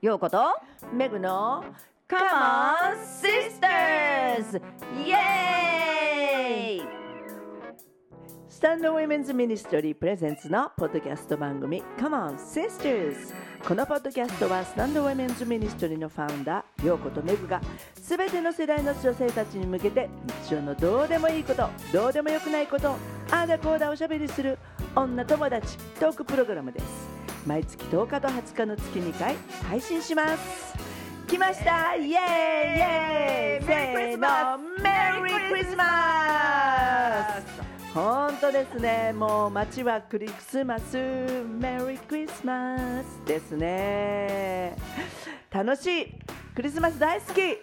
ヨーコとメグの Come on Sisters! イエーイ Stand Women's Ministry presents のポッドキャスト番組 Come on Sisters! このポッドキャストは Stand Women's Ministry の founder ヨーコとメグがすべての世代の女性たちに向けて日常のどうでもいいことどうでもよくないことああだこうだおしゃべりする女友達トークプログラムです。毎月10日と20日の月2回配信します。来ました。イエーイ。イエーイせーのメリークリスマス本当ですね。もう街はクリスマス。メリークリスマスですね。楽しい。クリスマス大好き。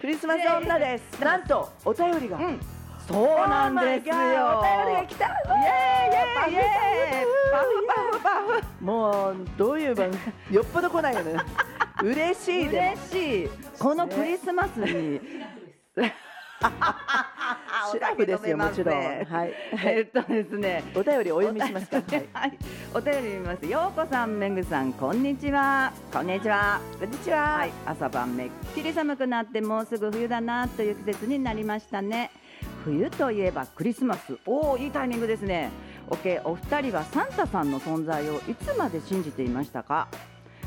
クリスマス女です。なんとお便りが、うんそうなんですよ。Oh お便りが来たイエーイ。イエーイパフパフパフ。もうどういう番組？よっぽど来ないよね。嬉しいで嬉しい。このクリスマスに。シラフですよもちろん。はい、はいえっとですね。お便りお読みしますかはい。はい、お便り見ます。ようこさん、めぐさん、こんにちは。こんにちは。こんにちは、はい、朝晩めっきり寒くなってもうすぐ冬だなという季節になりましたね。冬といえばクリスマス。おお、いいタイミングですね。オッケー、お二人はサンタさんの存在をいつまで信じていましたか？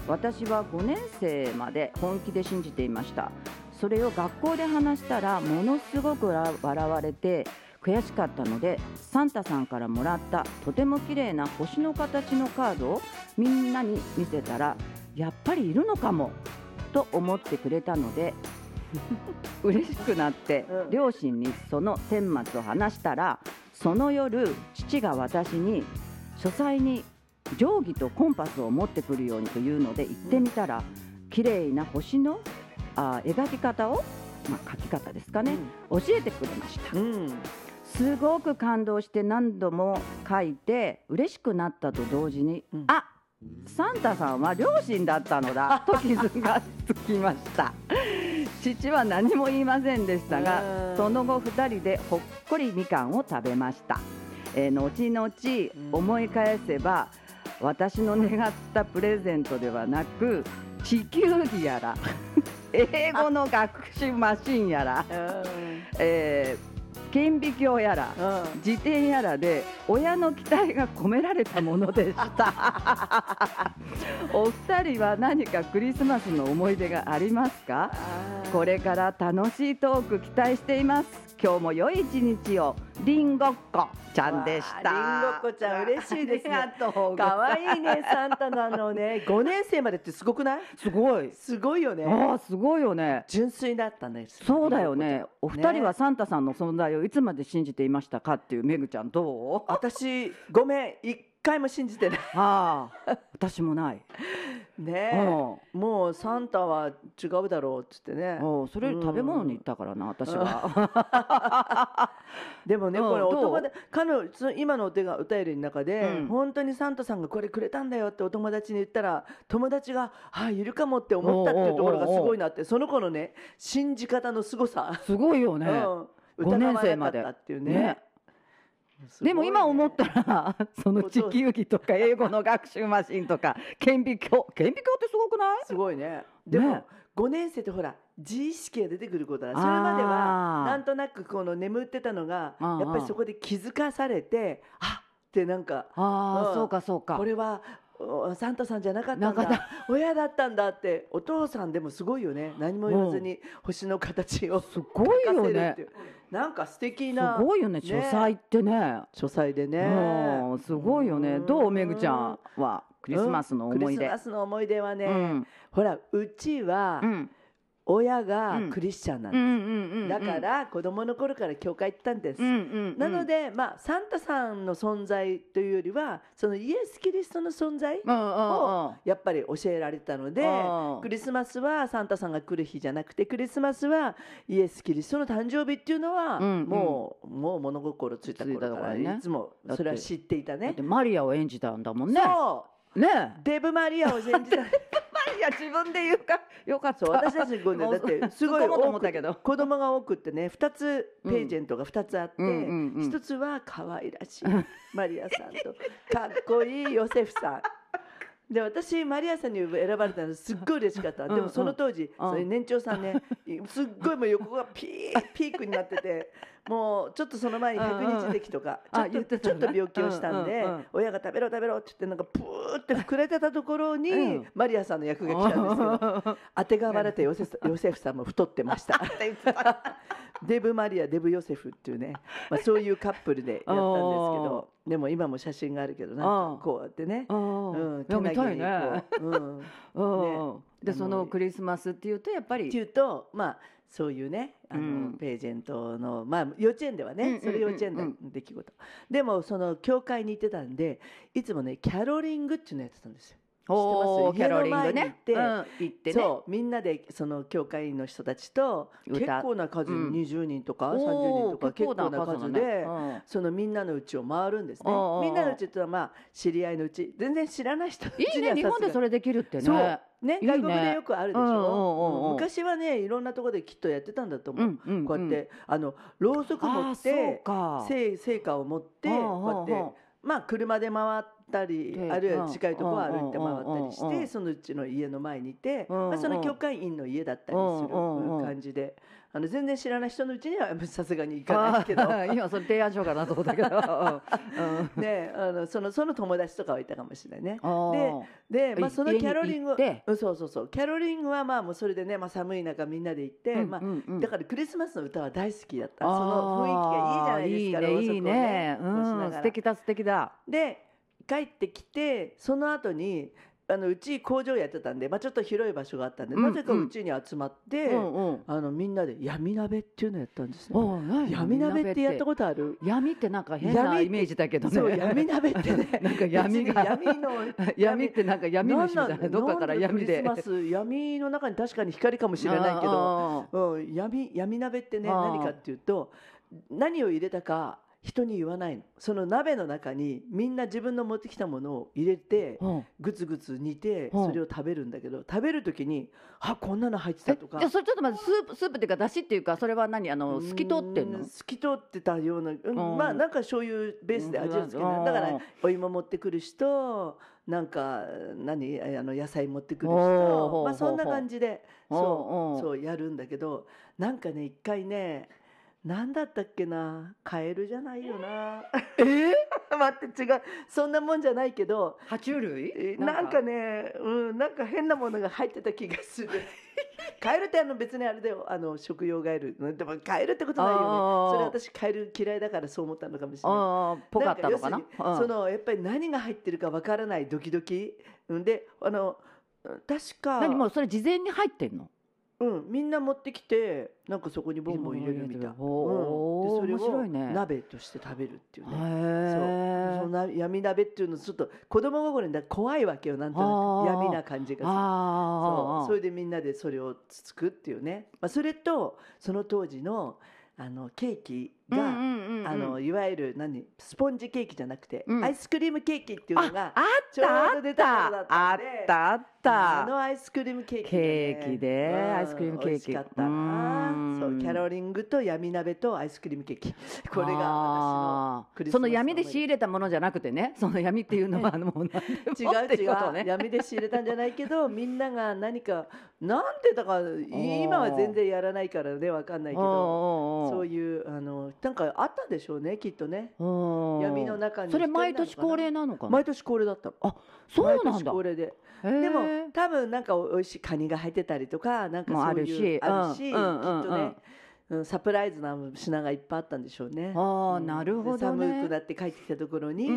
私は5年生まで本気で信じていました。それを学校で話したらものすごく笑われて悔しかったのでサンタさんからもらったとても綺麗な星の形のカードをみんなに見せたらやっぱりいるのかもと思ってくれたので 嬉しくなってうん。両親にその顛末を話したらその夜父が私に書斎に定規とコンパスを持ってくるようにというので行ってみたら綺麗な星のあ描き方を、まあ、描き方ですかね、教えてくれました。うん。すごく感動して何度も書いて嬉しくなったと同時に、うん。あサンタさんは両親だったのだと気づがつきました父は何も言いませんでしたうん。がその後2人でほっこりみかんを食べました、えー後々思い返せば私の願ったプレゼントではなく地球儀やら 英語の学習マシンやら、えー顕微鏡やらうん。自転やらで親の期待が込められたものでした。お二人は何かクリスマスの思い出がありますか？これから楽しいトーク期待しています今日も良い一日を。りんごっこちゃんでした。りんごっこちゃん嬉しいですね。可愛いねサンタなのね5年生までってすごくない？すごい。すごいよね。ああすごいよね。純粋だったんですそうだよね。お二人はね。サンタさんの存在をいつまで信じていましたかっていうめぐちゃんどう？私ごめん一回も信じてない。ああ私もない。ねうん。もうサンタは違うだろうっつってね。それより食べ物に行ったからな、私は。でもねうんこれおどう？友達彼女今のお手がお便りの中で、うん。本当にサンタさんがこれくれたんだよってお友達に言ったら友達があいるかもって思ったっていうところがすごいなってその子のね信じ方のすごさ、すごいよね。うん、5年生疑わまでなかったっていうね。ねでも今思ったら、その地球儀とか英語の学習マシンとか 顕微鏡、顕微鏡ってすごくない？すごいね。でも、ね。5年生ってほら自意識が出てくることだ。それまではなんとなくこの眠ってたのがやっぱりそこで気づかされてあっ！てなんかああ、うん。そうかそうか。こ。れはおサンタさんじゃなかったんだ。親だったんだってお父さんでもすごいよね。何も言わずに星の形をすごいよね。っていうなんか素敵すなごいよね、書斎ってね。書斎でね。うん、すごいよね。どうめぐちゃんは？クリスマスの思いクリス出マ。スの思い出はね、うん。ほらうちはうん親がクリスチャンなんです。だから子供の頃から教会行ったんです。なので、まあ、サンタさんの存在というよりはそのイエス・キリストの存在をやっぱり教えられたのでうんクリスマスはサンタさんが来る日じゃなくてクリスマスはイエス・キリストの誕生日っていうのは、もうもう物心ついた頃からいつもそれは知っていたね。マリアを演じたんだもんね。そね。うデブ・マリアを演じたマリア自分で言うかよかった。私たちのね。だってすごい多くったけど。子供が多くってね2つページェントが2つあって、うんうんうんうん。1つは可愛らしいマリアさんと。かっこいいヨセフさん。で私マリアさんに選ばれたのすっごい嬉しかった、うんでもその当時、うん。それ年長さんねすっごいもう横がピーピークになっててもうちょっとその前に百日咳とか、うんうんあちょっとちょっと病気をしたんで、うんうんうん。親が食べろ食べろって言ってなんかプーって膨れてたところに、うん。マリアさんの役が来たんですけど当てがわれてヨセフヨセフさんも太ってました。デブマリアデブヨセフっていうね、まあ、そういうカップルでやったんですけど でも今も写真があるけどなん。かこうやってね、うん。うん、いや見たいにね。こう、うん、っうんでそのクリスマスっていうとやっぱり。ていうとまあそういうねあの、うん。ページェントのまあ幼稚園ではね、それ幼稚園の出来事、でもその教会に行ってたんでいつもねキャロリングっていうのやってたんですよ。おーキャロリングね。うん行ってね。そうみんなでその教会の人たちと歌結構な数、うん。20人とか30おー人とか結構な数で、うん。そのみんなのうちを回るんですね。みんなのうちってのはまあ知り合いのうち全然知らない人いいね日本でそれできるってね。そう。ね外国でよくあるでしょ、う昔はねいろんなところできっとやってたんだと思う、こうやってあのろうそく持ってか。聖聖火を持ってこうやってまあ車で回ったりであるいは近いところをうん歩いて回ったりしてそのうちの家の前にいて、まあ、その教会員の家だったりする。感じで。あの全然知らない人のうちにはさすがに行かないけど。今それ提案しようかなと思ったけど。うん。ね、あのそのその友達とかはいたかもしれないね。あー。で、まあ、いそのキャロリングそうそうそう。キャロリングはまあもうそれでね、まあ、寒い中みんなで行って、まあだからクリスマスの歌は大好きだった。その雰囲気がいいじゃないですかいいねいいね。こうん素敵だ素敵だ。で帰ってきてその後にあのうち工場やってたんで、まあ、ちょっと広い場所があったんで、うんなぜかうちに集まって、うんうん。あのみんなで闇鍋っていうのやったんですね。闇鍋ってやったことある？闇ってなんか変なイメージだけどね。闇鍋ってね。なんか闇が。闇の闇ってなんか闇虫みたいなどっかから闇で。闇の中に確かに光かもしれないけど、うん、闇闇鍋ってね何かっていうと何を入れたか人に言わないの。その鍋の中にみんな自分の持ってきたものを入れてうん。ぐつぐつ煮てうん。それを食べるんだけど食べる時に「あこんなの入ってた」とか。えじゃあそれちょっと待ってスープスープっていうかだしっていうかそれは何？あの透き通ってんの？う透き通ってたような、うんん。まあなんか醤油ベースで味をつけてうん。だからお芋持ってくる人なんか何？あの野菜持ってくる人まあそんな感じでそうそうやるんだけどなんかね一回ね何だったっけな？カエルじゃないよな。え？ー、待って違う。そんなもんじゃないけど。爬虫類？えなんか？ねうんなんか変なものが入ってた気がする。カエルってあの別にあれだよ。あの食用ガエル。でもカエルってことないよね。それ私カエル嫌いだからそう思ったのかもしれない。ぽかったのかな？そのやっぱり何が入ってるかわからないドキドキ。うんであの確か。何もうそれ事前に入ってんの？うん、みんな持ってきてなんかそこにボンボン入れるみたい、ほーうん、でそれを鍋として食べるっていうね。へえそう。その闇鍋っていうのちょっと子供心にだ怖いわけよなんとなく。闇な感じがそう。それでみんなでそれをつつくっていうね、まあ、それとその当時のあのケーキが、あのいわゆる何？スポンジケーキじゃなくて、うん。アイスクリームケーキっていうのがあったた頃だったあったあった。あのアイスクリームケーキ、ね、ケーキでうんアイスクリームケーキ。美味しかったな。うん。そうキャロリングと闇鍋とアイスクリームケーキ。これが私のクリスマスのその闇で仕入れたものじゃなくてね。その闇っていうのはあのもう違う違いうね。う闇で仕入れたんじゃないけど みんなが何かなんでだから今は全然やらないからねわかんないけど。そういいうあのなんかあったでしょうねきっとね。うん。闇の中にそれ毎年恒例なのかな？毎年恒例だった。のあそうなん毎年だ恒例で。でも多分なんか美味しいカニが入ってたりとかなんかそういうるしあるしきっとねうんサプライズな品がいっぱいあったんでしょうね。ああうん。なるほどで寒ねくなって帰ってきたところに、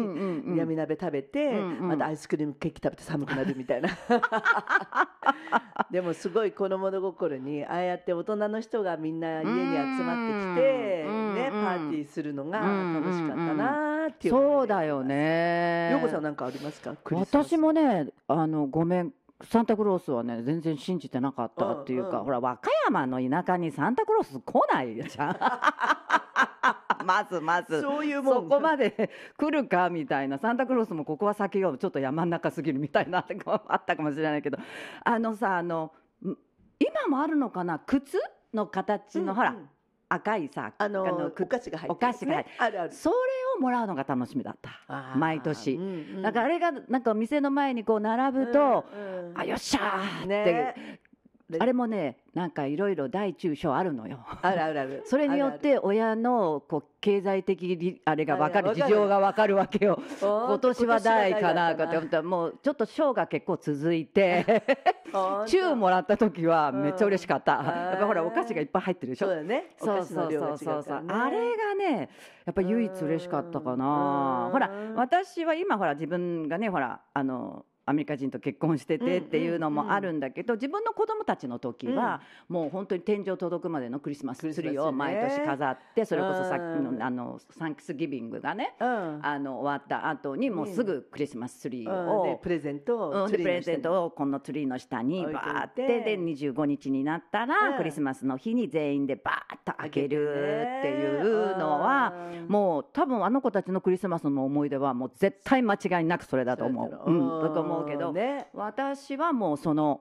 闇鍋食べて、うんうん。またアイスクリームケーキ食べて寒くなるみたいな。でもすごい子供の心にああやって大人の人がみんな家に集まってきて、うんね、うん。パーティーするのがうん楽しかったなーっていうそうだよねようこさんなんかありますか？私もねあのごめんサンタクロースはね全然信じてなかったっていうか、うんうん。ほら和歌山の田舎にサンタクロース来ないじゃん。まずまず。そういうもん。そこまで来るかみたいなサンタクロースもここは先よちょっと山ん中すぎるみたいなあったかもしれないけど。あのさあのん今もあるのかな？靴の形の、ほらうん。うん赤いさあのくお菓子が入ってるお菓子が入っあるある。それをもらうのが楽しみだった。毎年。うんうんだからあれがなんか店の前にこう並ぶと、うんうん。あよっしゃーって、ねあれもねなんかいろいろ大中小あるのよ。あるあるある。それによって親のこう経済的りあれが分かる。あれわかる。事情が分かるわけよ。今今年は大かなかって。思ったらもうちょっと小が結構続いて 中もらった時はめっちゃ嬉しかった。うんやっぱほらお菓子がいっぱい入ってるでしょ？そう。だよね。おそうそうそうそう。そうあれがねやっぱ唯一嬉しかったかな。うん。ほら私は今ほら自分がねほらあのアメリカ人と結婚しててっていうのもあるんだけど、自分の子供たちの時は、もう本当に天井届くまでのクリスマスツリーを毎年飾ってそれこそさっきうんのあのサンクスギビングがねうん。あの終わった後にもうすぐクリスマスツリーを、プレゼントうん、をでプレゼントをこのツリーの下にバーってで25日になったら、うん。クリスマスの日に全員でバーッと開けるっていうのは、もう多分あの子たちのクリスマスの思い出はもう絶対間違いなくそれだと思う。うん、思うけど、ね。私はもうその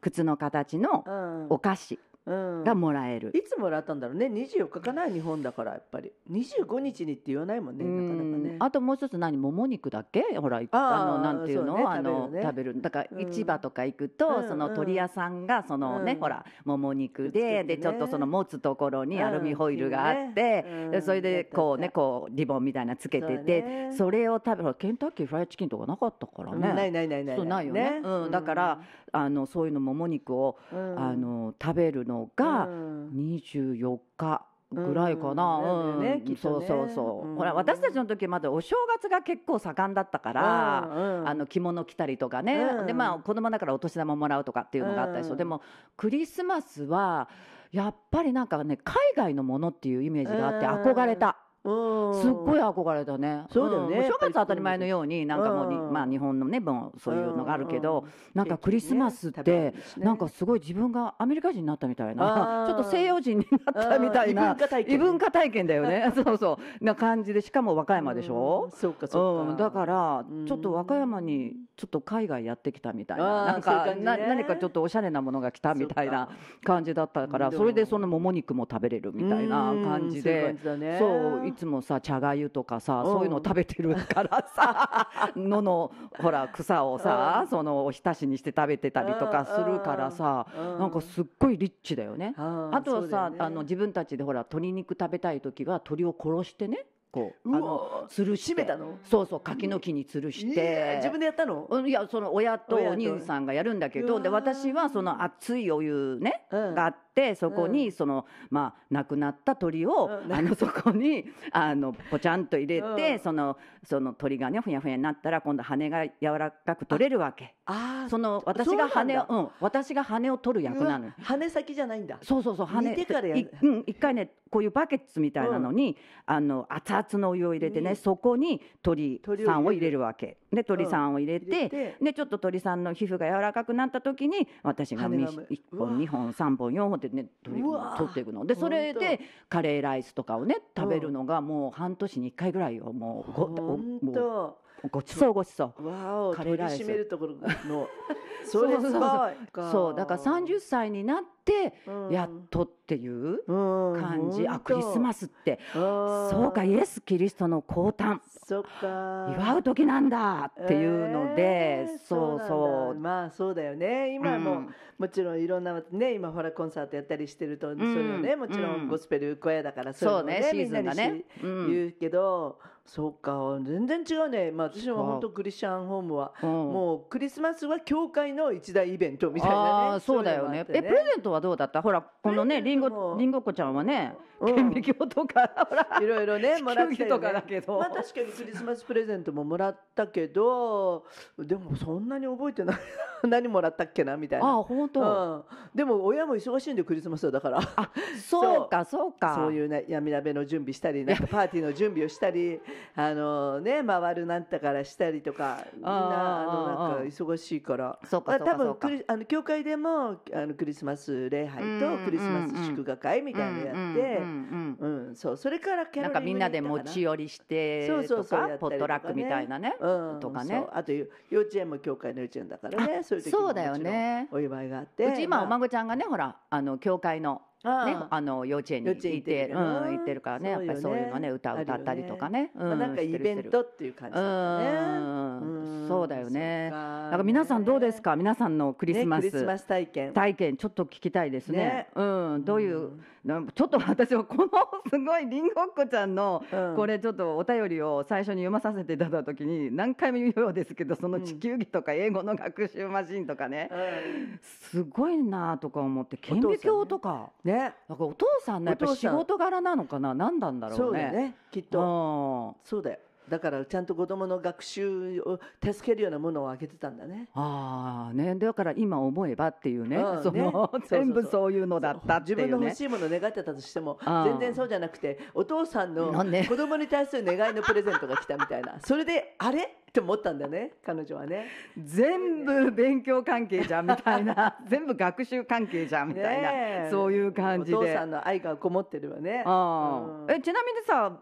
靴の形のうん。お菓子。うんがもらえる。いつもらったんだろうね。24日かな日本だからやっぱり。25日にって言わないもんねなかなかね。うんあともう一つ何もも肉だっけ？ほらあのなんていうの？ねあの食べるね。食べる。だからうん。市場とか行くと、うんその鳥屋さんがそのね、うん。ほらもも肉で、ね。でちょっとその持つところにうん。アルミホイルがあって、それでこうねこうリボンみたいなのつけててね。そ,、れを食べほらケンタッキーフライドチキンとかなかったからね。うんないないないない。そうないよね。うん。だからあのそういうのもも肉を、うん。あの食べるのがうん。24日ぐらいかな、うん。うん。きっとね。そうそうそう、うん。ほら私たちの時まだお正月が結構盛んだったから、うん。あの着物着たりとかね、うん。でまあ子供だからお年玉もらうとかっていうのがあったりそう、うん。でもクリスマスはやっぱりなんかね海外のものっていうイメージがあってうん。憧れた。うん。すっごい憧れたね。そうだよね。正月当たり前のようになんかもうまあ日本のねもうそういうのがあるけど、うん。なんかクリスマスってなんかすごい自分がアメリカ人になったみたいな。ちょっと西洋人になったみたいな。うん異文化体験。異文化体験だよね。そうそう。な感じでしかも和歌山でしょ？うん、そうかそうか、うん、だからうん。ちょっと和歌山にちょっと海外やってきたみたいな。なんか何かちょっとおしゃれなものが来たみたいな感じだったからうん。それでそのもも肉も食べれるみたいな感じで。うん。そういつもさ茶がゆとかさうん。そういうの食べてるからさ ののほら草をさうん。そのおひたしにして食べてたりとかするからさうん。なんかすっごいリッチだよね。あとはさ、あの自分たちでほら鶏肉食べたい時は鶏を殺してねこうあの吊るしめたの？そうそう柿の木に吊るして。自分でやったの、うんいやその親とお兄さんがやるんだけどで私はその熱いお湯ね、うん。があってそこうにその、まあ亡くなった鳥を、うん。あのそこに あのポチャンと入れて、うん。そのその鳥がねふやふやになったら今度羽が柔らかく取れるわけあその私が羽をそううん私が羽を取る役なの。よ羽先じゃないんだ。そうそうそう羽煮てからやる。いうん、一回ねこういうバケツみたいなのに、あの熱々のお湯を入れてねにそこに鳥さんを入入れるわけ。で鳥さんを入れて,、でちょっと鳥さんの皮膚が柔らかくなった時に私が羽が1うわ。本2本3本4本ってね鳥うわ。取っていくの。でそれでカレーライスとかをね食べるのがもう半年に1回ぐらいよ。もうごもとうごちそう。ごちそう。カレーライス締めるところの。それすごい。そうだから30歳になってやっとっていう感じ、あクリスマススって。そうかイエス・キリストの降誕。そっか。祝う時なんだっていうので、えーそうそう。だ。まあそうだよね。今も、うん。もちろんいろんなね今ほらコンサートやったりしてると、それをねもちろうん。んゴスペル小屋だからそういうのねシーズンがね。みんなにしうん。言うけど、そうか。全然違うね。まあ私は本当クリスチャンホームは、うん。もうクリスマスは教会の一大イベントみたいなねそうだよね。いのもあってえプレゼントはどうだった？ほらこのねりんごりん。ごっこちゃんはねうん顕微鏡とか ほらいろいろねもらったよ、ね、だけど。まあ確かにクリスマスプレゼントももらったけどでもそんなに覚えてない。何もらったっけなみたいな。あ本当、うん、でも親も忙しいんでクリスマスはだから。あそうかそうか。そういうね闇鍋の準備したりなんかパーティーの準備をしたり あのね回るなんたからしたりとかみんなあのなんか忙しいから。そうかまあ多分クリあの教会でもあのクリスマス礼拝とクリスマス祝賀会みたいなのやってうんそうそれからキャな。んかみんなで持ち寄りしてそうそうとかポットラックみたいなね、うん、とかね。そう。あと幼稚園も教会の幼稚園だからねそういう時もお祝いがあって。うち今おまあ。孫ちゃんがねほらあの教会のね、あの幼稚園に行ってる、行ってるうん、行ってるからね、やっぱりそういうのね、歌歌ったりとかね、まあ、なんかイベントっていう感じ。うん。そうだよね。そっか。皆さんどうですか、皆さんのクリスマス。体験。体験ちょっと聞きたいですね。ね。うん、どういう、なんちょっと私はこのすごいりんごっこちゃんのうん。これちょっとお便りを最初に読まさせていただいた時に何回も言うようですけどその地球儀とか英語の学習マシンとかね、うん。すごいなとか思って顕微鏡とか、ね。なんかお父さんのやっぱり仕事柄なのかな？何なんだろそううね。だよね。きっと。そうだよ。だからちゃんと子供の学習を助けるようなものをあげてたんだね。ああね。だから今思えばっていうね、うんその全部そういうのだったっていうね。自分の欲。しいものを願ってたとしても全然そうじゃなくてお父さんの子供に対する願いのプレゼントが来たみたいな。それであれ？って思ったんだよね彼女はね。全部勉強関係じゃんみたいな。全部学習関係じゃんみたいな、そういう感じで。お父さんの愛がこもってるわね。あうん。ーえちなみにさ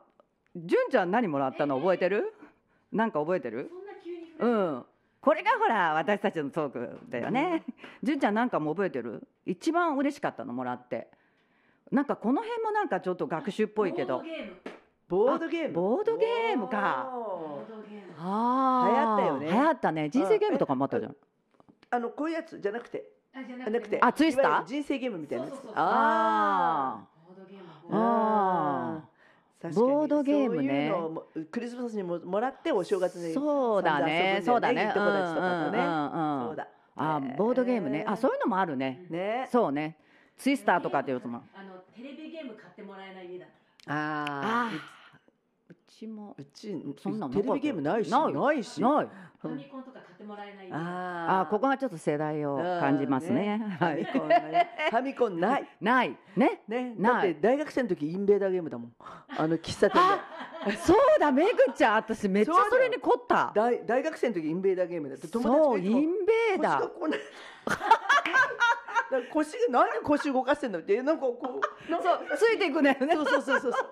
純ちゃん何もらったの覚えてる？なんか覚えてる？うん。これがほら私たちのトークだよね。純ちゃんなんかも覚えてる？一番嬉しかったのもらって。なんかこの辺もなんかちょっと学習っぽいけど。ボードゲーム。ボードゲームか。あー。流行ったよね。流行ったね。人生ゲームとかもあったじゃん。あのこういうやつじゃなくて。じゃなくてあツイスター？人生ゲームみたいなやつ。そうそうそうあボードゲーム。ーあー。確かにボードゲームね。そういうのをもクリスマスにももらってお正月にそうだね。そうだね。いいとかとね。うんうんうんそうだ。あボードゲームね。あそういうのもあるね。ね。そうね。ツイスターとかっていうやつも。あのテレビゲーム買ってもらえない家だった。ああうちも。うちそんなのテレビゲームないしないないし。ないファミコンとか買ってもらえない家ああここがちょっと世代を感じますね。ファミはいコンね。ファミコンない。ない。ね。ね。ない。だって大学生の時インベーダーゲームだもん。あの喫茶店で。そうだめぐちゃん私めっちゃそれに凝った。大大学生の時インベーダーゲームだって友そう達がいつもインベーダー腰なんで腰動かしてんの？ってなんかこう。なんかそうついていくねそうそうそうそうそう。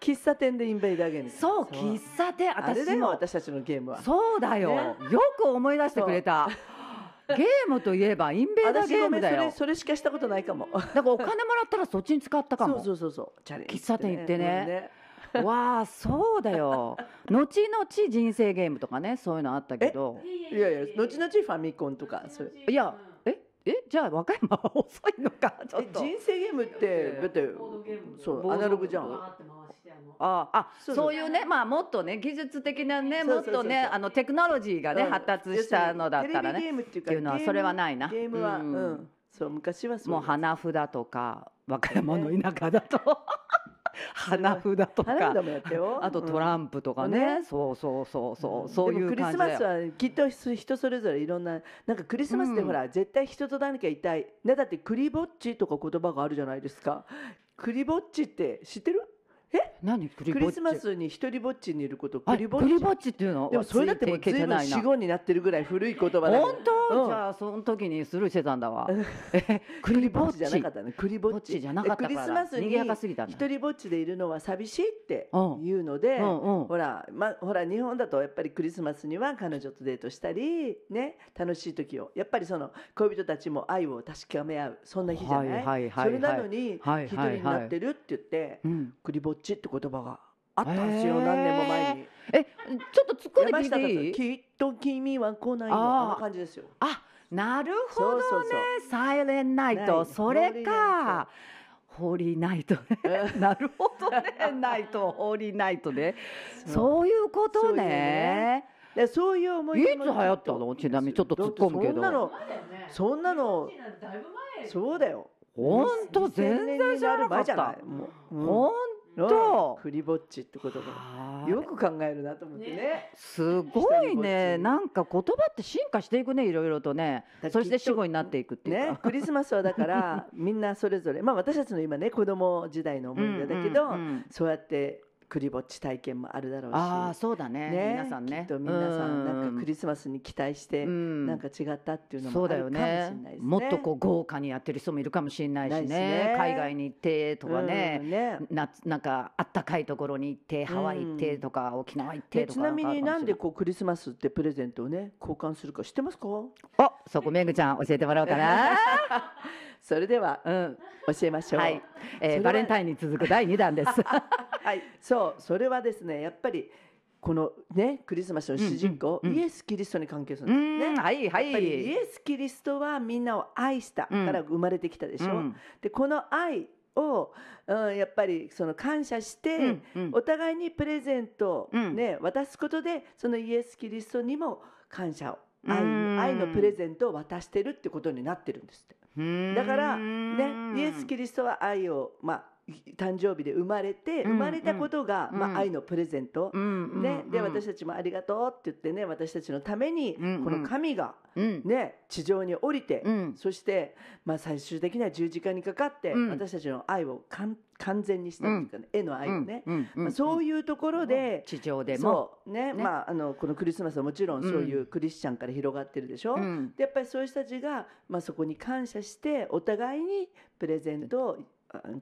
喫茶店でインベーダーゲーム。そう喫茶店。私も。私たちのゲームは。そうだよ、ね。よく思い出してくれた。ゲームといえばインベーダーゲームだよ。れそれしかしたことないかも。だからお金もらったらそっちに使ったかも。そうそうそうそう。チャレンジ喫茶店行ってね。うんわあそうだよ。後々人生ゲームとかねそういうのあったけど。いやいや後々ファミコンとかそういう。いやええじゃあ和歌山は遅いのか？ちょっえと。人生ゲームってだってそうアナログじゃん。あの。ああそういうねまあもっとね技術的なねもっとねあのテクノロジーがねうん。発達したのだったらねームっていうのはそれはないな。ゲームはううん。ん。そう昔はもう花札とか 和歌山の田舎だと花札とか花札もやったよ。あとトランプとかうん。ねねそうそうそう。そうそういうクリスマスはきっと人それぞれいろんななんかクリスマスってうん。ほら、絶対人と何かいたい。ねだってクリぼっちとか言葉があるじゃないですか。クリぼっちって知ってる？何？クリスマスに一人ぼっちにいることあクリぼっち。ぼっちっていうの？でもそれだってもう随分死後になってるぐらい古い言葉だ本当、うん。じゃあその時にスルーしてたんだわ。うん。えクリぼっち。じゃなかったねクリぼっちじゃなかったから。でクリスマスに一人ぼっちでいるのは寂しいってうん言うので、うんうん。ほら、ま、ほら日本だとやっぱりクリスマスには彼女とデートしたりね楽しい時を。やっぱりその恋人たちも愛を確かめ合う。そんな日じゃない,、はいはいはいはいそれなのにはい一人はい。はいになってるって言って、うん。クリぼっちって言葉があったんですよ、何年も前に。えちょっと突っ込んで聞い山下達ていい？きっと君は来ないの。あの感じですよ。あなるほどね。そうそうそう。サイレンナイナイトトそれか。ホーリーナイトねなるほどね。ナイトホーリーナイトね。そういうことね。ねでそういう思い出もいつ流行ったの？ちなみにちょっと突っ込むけど。そんなのそんなのだいぶ前。そうだよ。ほんと2000全然知らなかった。年と。クリぼっちって言葉はあ。よく考えるなと思ってね。すごいね。なんか言葉って進化していくねいろいろとね。だそして死後になっていくっていうか、ねクリスマスはだから みんなそれぞれ。まあ私たちの今ね子供時代の思い出だけど、うんうんうん。そうやってクリぼっち体験もあるだろうし。ああそうだね。ね皆さんね。きっと皆さんなんかクリスマスに期待してうん。なんか違ったっていうのもあるかもしれねないですね。もっとこう豪華にやってる人もいるかもしれないしね。ね。海外に行ってとかね,、うんね。夏なんかあったかいところに行ってハワイ行ってとか、沖縄行ってとかでちなみになんでこうクリスマスってプレゼントをね交換するか知ってますか？ないおそこめぐちゃん教えてもらおうかな それではうん教えましょう。はい、えーバレンタインに続く第2弾です。はい、そうそれはですねやっぱりこのねクリスマスの主人公、うんうんうん。イエス・キリストに関係すうるんですね。んはいはやっぱりイいエス・キリストはみんなを愛したから生まれてきたでしょ？うん。でこの愛を、うん、やっぱりその感謝して、うんうん。お互いにプレゼントを、うん。ね渡すことでそのイエス・キリストにも感謝を愛うん愛のプレゼントを渡してるってことになってるんですって。うんだからねイエス・キリストは愛を、まあ、誕生日で生まれてうん生まれたことが、うんまあ、愛のプレゼント、うんね、でうん。私たちもありがとうって言ってね私たちのためにこの神が、うん。ね、地上に降りて、うん。そして、まあ、最終的には十字架にかかって、うん。私たちの愛を完全にしたっていうかね、絵の愛をね、まあ、そういうところで、地上でも。ねね。まあ、あのこのクリスマスはもちろんそういうクリスチャンから広がってるでしょ、うん。でやっぱりそういう人たちが、まあ、そこに感謝してお互いにプレゼントをあ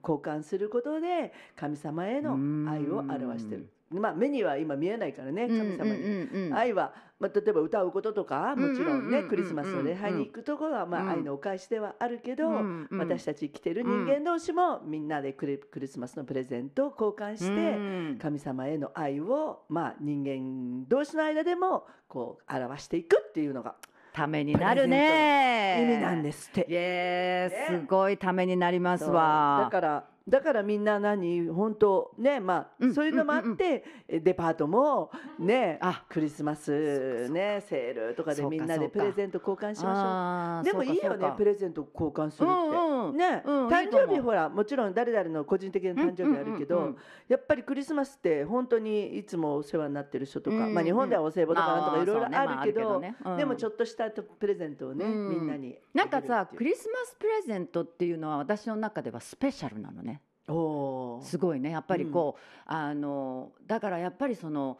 交換することで神様への愛を表してる、まあ、目には今見えないからね神様に。に愛は、まあ、例えば歌うこととかもちろんねクリスマスの礼拝に行くところは、まうん。あ、愛のお返しではあるけど、私たち生きてる人間同士もみんなでクリクリスマスのプレゼントを交換して、神様への愛を、まあ、人間同士の間でもこう表していくっていうのがためになるね。意味なんですって。すごいためになりますわ。だからだからみんな何本当ねまあ、うんそういうのもあって、えデパートもねあクリスマスねセールとかでみんなでプレゼント交換しましょう。でもいいよねプレレゼント交換するって、ね、うん誕生日ほらもちろん誰々の個人的な誕生日あるけど、やっぱりクリスマスって本当にいつもお世話になってる人とか、まあ、日本ではお歳暮とかなんとかいろいろあるけど、でもちょっっとしたプレゼントをね、うん。みんなになんかさクリリスマスプレゼントっていうのは私の中ではスペシャルなのねすごいね。やっぱりこう、あのだからやっぱりその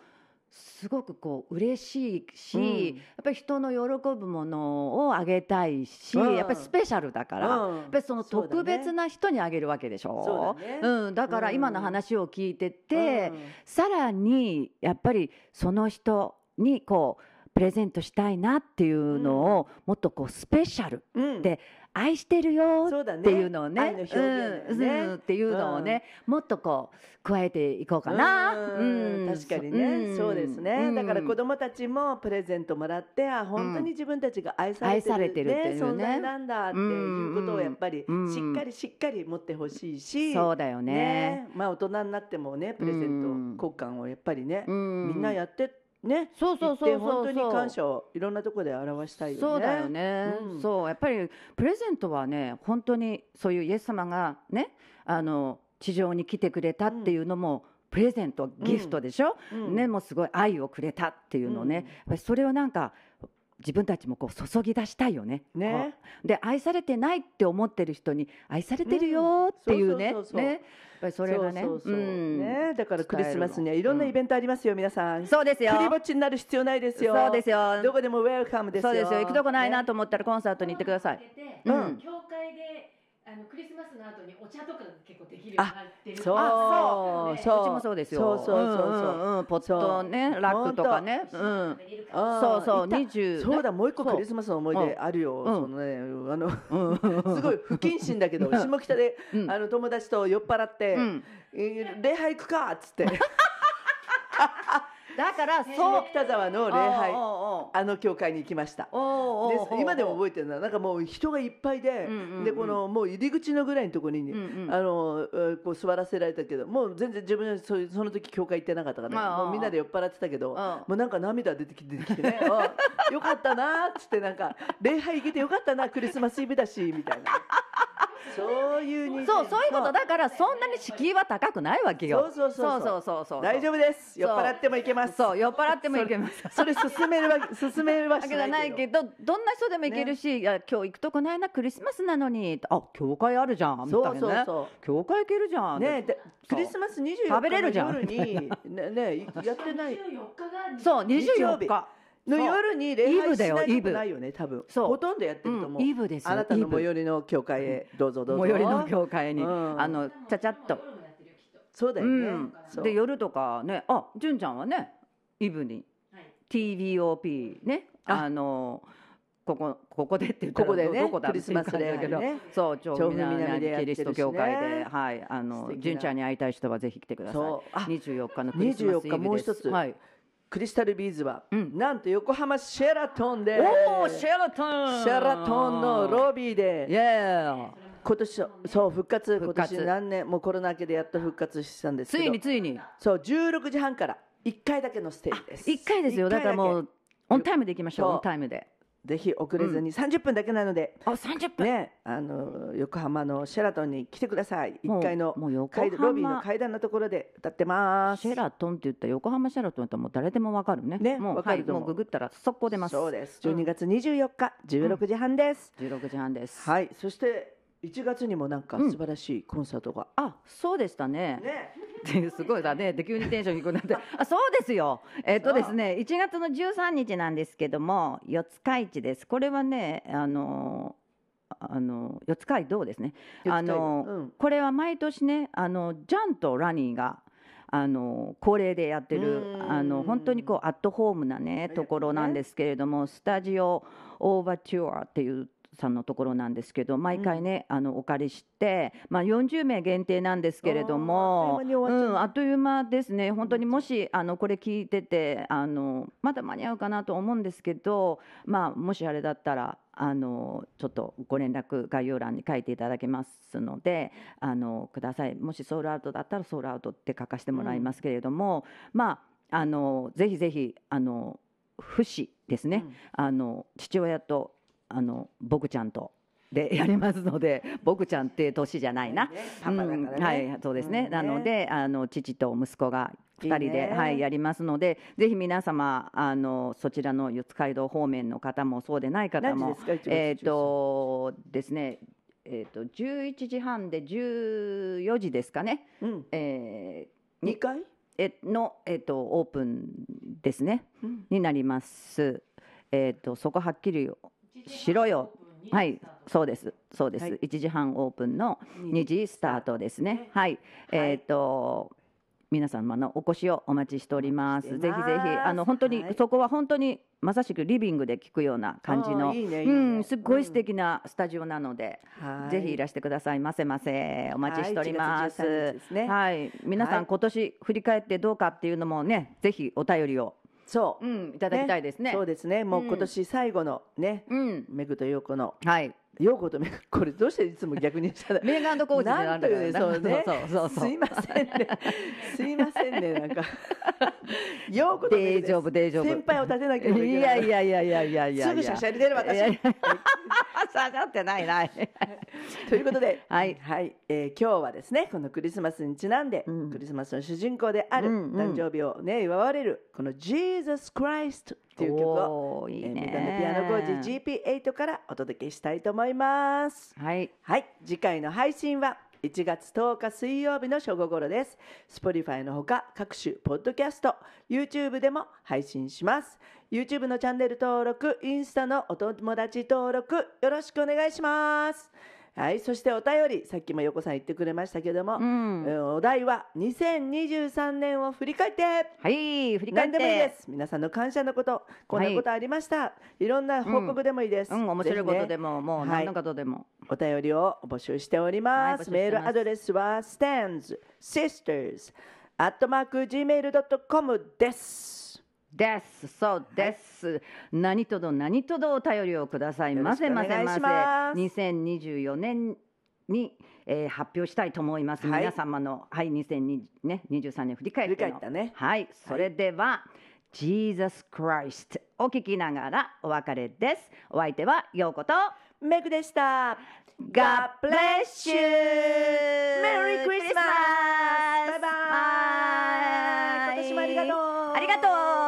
すごくこう嬉しいし、うん。やっぱり人の喜ぶものをあげたいし、うん。やっぱりスペシャルだから、うん。やっぱりその特別な人にあげるわけでしょ？そうだね。うん、だから今の話を聞いてて、うん。さらにやっぱりその人にこうプレゼントしたいなっていうのをもっとこうスペシャルうん。で愛してるよっていうのをね。愛の表現だよね。うんうんっていうのをね、もっとこう加えていこうかな。うん確かにね、そうですね、だから子供たちもプレゼントもらってあ本当に自分たちが愛されてる,、愛されてるっていうね。存在なんだっていうことをやっぱりうん。しっかりしっかり持ってほしいし、そうだよね。ね。まあ大人になってもねプレゼント交換をやっぱりね、うん。みんなやってねそうそうそうそう。本当に感謝をいろんなところで表したいよね。そうだよね、うん。そう。やっぱりプレゼントはね本当にそういうイエス様がねあの地上に来てくれたっていうのも、プレゼントギフトでしょ、うん。ねもうすごい愛をくれたっていうのね、うん。やっぱりそれをなんか自分たちもこう注ぎ出したいよね。ね。で愛されてないって思ってる人に愛されてるよっていうね、ね。やっぱりそれがねね。だからクリスマスにはいろんなイベントありますよ、皆さん。そうですよ。クリぼっちになる必要ないですよ。そうですよ。どこでもウェルカムですよ。そうですよ。行くとこないなね。と思ったらコンサートに行ってください。うん。教会であのクリスマスの後にお茶とかが結構できるようになってるそう。あそう。う。ちもそうですよ。そうそうそうそう。うんうんポットね、ラックとかね。そううん。そうそう、二十。そうだもう一個そう。クリスマスの思い出あるよ。うん。そのねあのうん。すごい不謹慎だけど下北でうん。あの友達と酔っ払って礼拝行くかっつってだから、下そう。北沢の礼拝あの教会に行きました。今でも覚えてるのはなんかもう人がいっぱいで、でこのもう入り口のぐらいのところに、あのえーこう座らせられたけどもう全然自分はそその時教会行ってなかったから、もうみんなで酔っ払ってたけど、うんもうなんか涙出てきて出てきてね。あよかったなーっつってなんか礼拝行けてよかったなクリスマスイブだしみたいな。そういうそうそういうことだからそんなに敷居は高くないわけよ。そうそうそうそう。そう大丈夫です。酔っ払ってもいけます。そう酔っ払ってもいけます。それ進めるわけ 進めはしわけじゃないいけどどんな人でも行けるし、いや今日行くとこないなクリスマスなのに。あ教会あるじゃん。みたいなね。そうそうそ教会行けるじゃん。ねでクリスマス24日の夜にねねやってない。24日がそう日。曜24日日の夜に礼イブだよ拝しないイブ。とこないよね多分。そう。ほとんどやってると思う、うんイブですよあなたの最寄りの教会へどうぞどうぞ。最寄りの教会に、うん。あのちゃちゃっと。そうだよね、で夜とかね。あ純ちゃんはねイブに。はい。TVOP ね。あ。あのここここでって言ったらここでねどこだクリスマス礼っていう感じだけど拝ねそう調布調布南キリスト教会で。はい。あの純ちゃんに会いたい人はぜひ来てください。そう。あ24日のクリスマスイブです。24日もう一つ。はいクリスタルビーズは、うん。なんと横浜シェラトンで。おおシェラトン。シェラトンのロビーイで。エー今年そう復活復活。今年何年もうコロナ明けでやっと復活したんですけど。ついについに。そう16時半から1回だけのステージです。1回ですよ。だからもううオンタイムで行きましょう。オンタイムでぜひ遅れずに30分だけなので、あ30分ねあの横浜のシェラトンに来てください。もう1階のもう横階浜ロビーの階段のところで歌ってます。シェラトンって言ったら横浜シェラトンってもう誰でもわかるね。ねもうわかると思う。はいもうググったら速攻出ます。そうです。12月24日16時半です、16時半です。はいそして1月にもなんかうん。素晴らしいコンサートが、あそうでしたね。ね。すごいだね。で急にテンション低くなって。あそうですよ。えっ、とですね1月の13日なんですけども四日市です。これはねあのあの四日市どうですね？あの、うん。これは毎年ねあのジャンとラニーがあの恒例でやってるうん。あの本当にこうアットホームなねところなんですけれども、スタジオオーバーチュアっていうさんのところなんですけど毎回ね、あのお借りして、まあ、40名限定なんですけれどもあっという間ですね。本当にもしあのこれ聞いててあのまだ間に合うかなと思うんですけど、まあ、もしあれだったらあのちょっとご連絡概要欄に書いていただけますのであのください。もしソールアウトだったらソールアウトって書かせてもらいますけれども、まああのぜひぜひあの父子ですね、あの父親とあの僕ちゃんとでやりますので 僕ちゃんって年じゃないな。ねね、うんはい、そうですね。うんなので、あの父と息子が二人ではいやりますので、ぜひ皆様あのそちらの四街道方面の方もそうでない方も何時ですか？1月えっ、とですね、えっ、と11時半で14時ですかね。うん、えー2回、えのえっ、とオープンですね。うん。になります。えっ、とそこはっきりしろよ。はい、そうです。そうです。はい。1時半オープンの2時。スタートですね。はい、えっ、と皆様のお越しをお待ちしております。お待ぜひぜひあの本当に、はい。そこは本当にまさしくリビングで聞くような感じの、いいねいいね。うんすっごい素敵なスタジオなので、はい。ぜひいらしてくださいませ。ませお待ちしております。はい1月13日ですね。はい、皆さん、はい。今年振り返ってどうかっていうのもね、ぜひお便りを、そう、うん、いただきたいですね。そうですね。もううん。今年最後のね、うん、メグとヨーコのはい。ヨーコとメグこれどうしていつも逆にしたらメーガンコーチでなんというねそうね。そうそうそうすいませんね。すいませんね。なんかヨーコとメグです。大丈夫大丈夫先輩を立てなきゃいけない。いやいやいやいやいやいや。すぐしゃしゃり出る私いやいや。さがってないな。い ということで、はい。えー今日はですねこのクリスマスにちなんで、うん。クリスマスの主人公である、うんうん。誕生日をね祝われるこの「Jesus Christ」っていう曲をいいえーねメガネピアノ工事 GP8 からお届けしたいと思います。はい。はい。次回の配信は1月10日水曜日の正午頃です。Spotify のほか各種ポッドキャスト YouTube でも配信します。YouTube のチャンネル登録インスタのお友達登録よろしくお願いしますはいそしてお便りさっきも横さん言ってくれましたけども、うん。えーお題は2023年を振り返って。はい振り返って。何でもいいです。皆さんの感謝のことこんなことありました、い、ろんな報告でもいいです、うん。面白いことでもも、もうはい。何のことでも、お便りを募集しております。はいメールアドレスは standssisters アットマーク gmail.com です。です。そうです、何とぞ何とぞお便りをください。ませませませ。2024年に、えー発表したいと思います、はい。皆様のはい2023年振り返っての。振り返ったね。はい。それでは、Jesus Christ お聞きながらお別れです。お相手はようことメグでした。God bless you! Merry Christmas! バイバイ今年もありがとう。ありがとう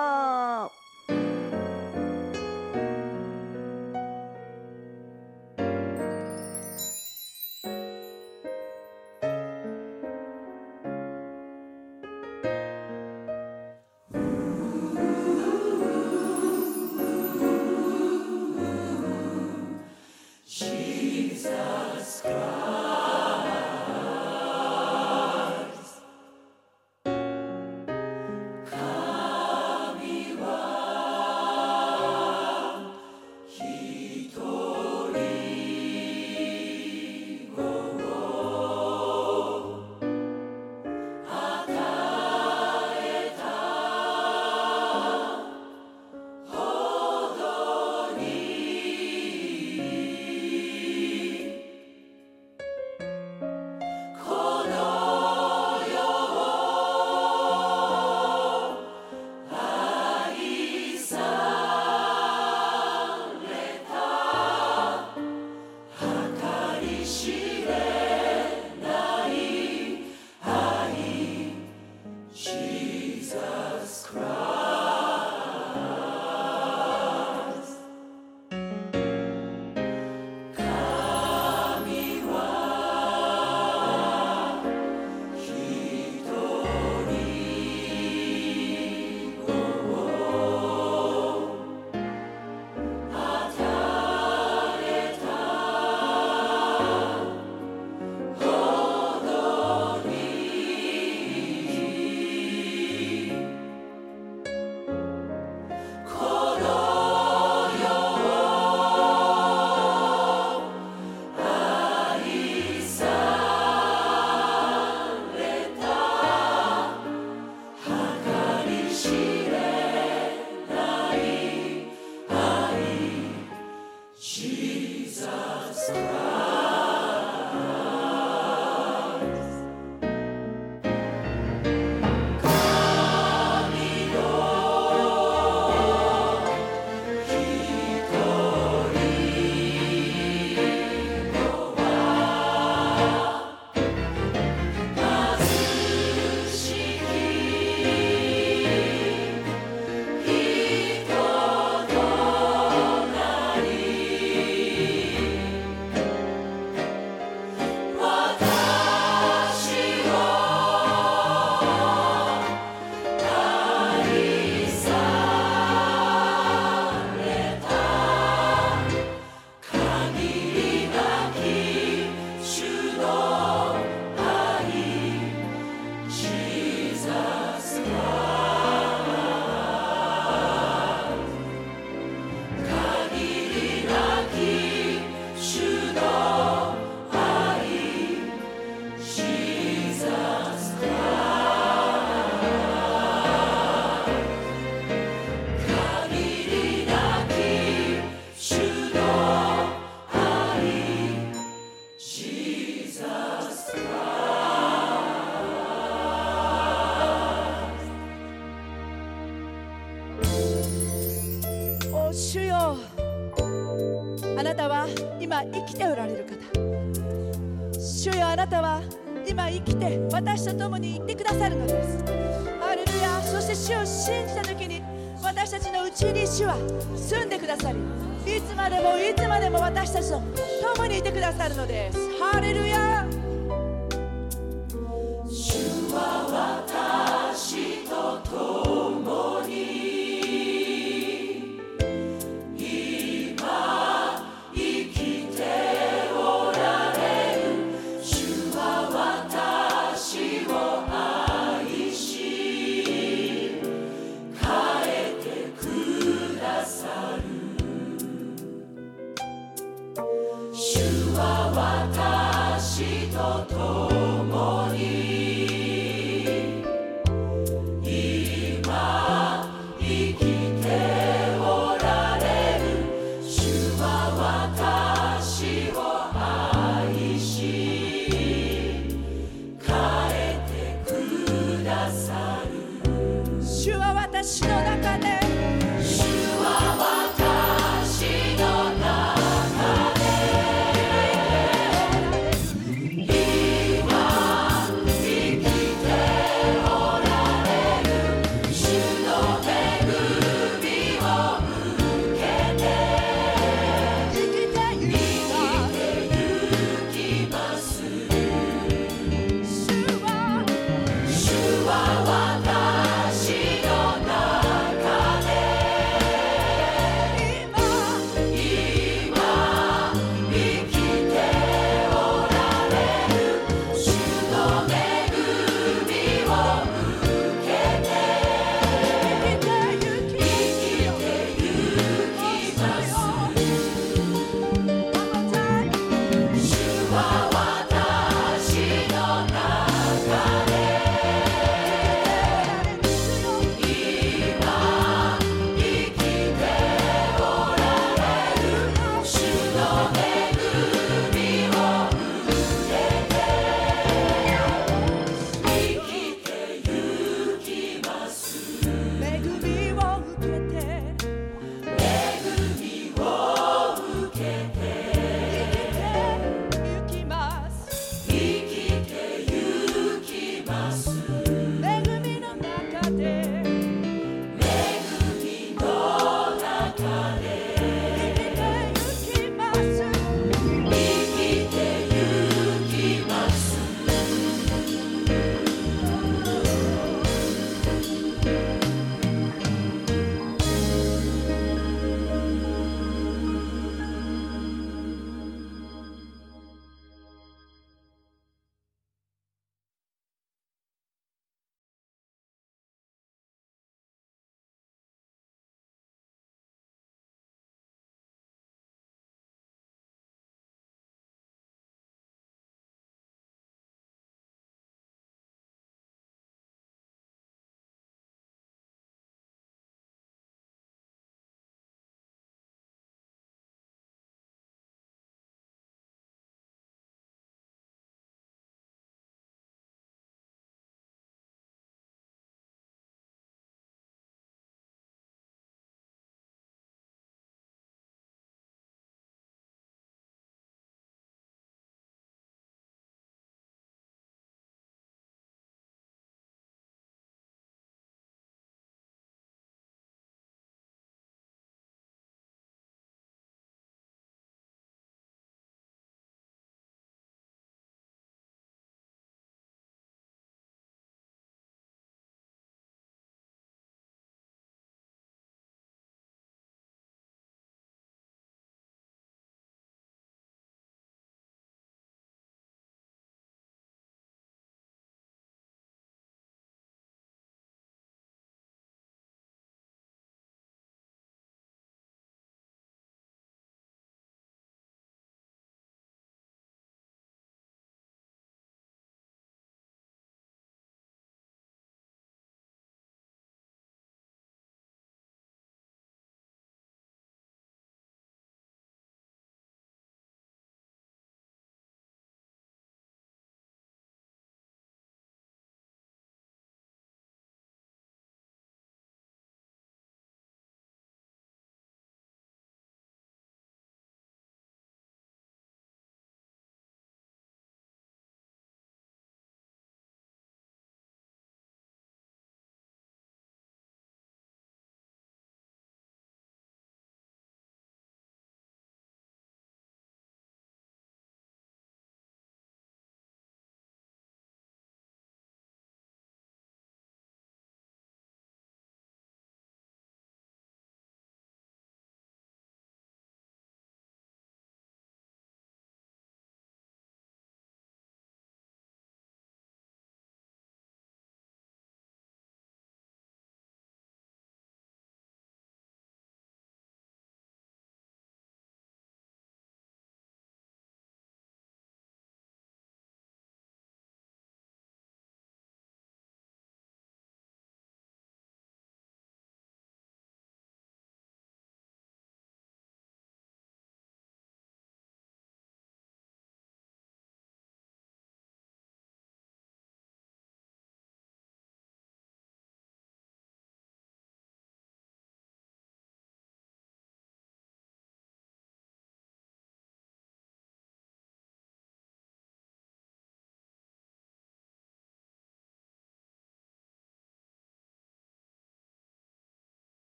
今生きておられる方。主よあなたは今生きて私と共にいてくださるのです。ハレルヤ。そして主を信じた時に私たちのうちに主は住んでくださりいつまでもいつまでも私たちと共にいてくださるのです。ハレルヤ。Krishna.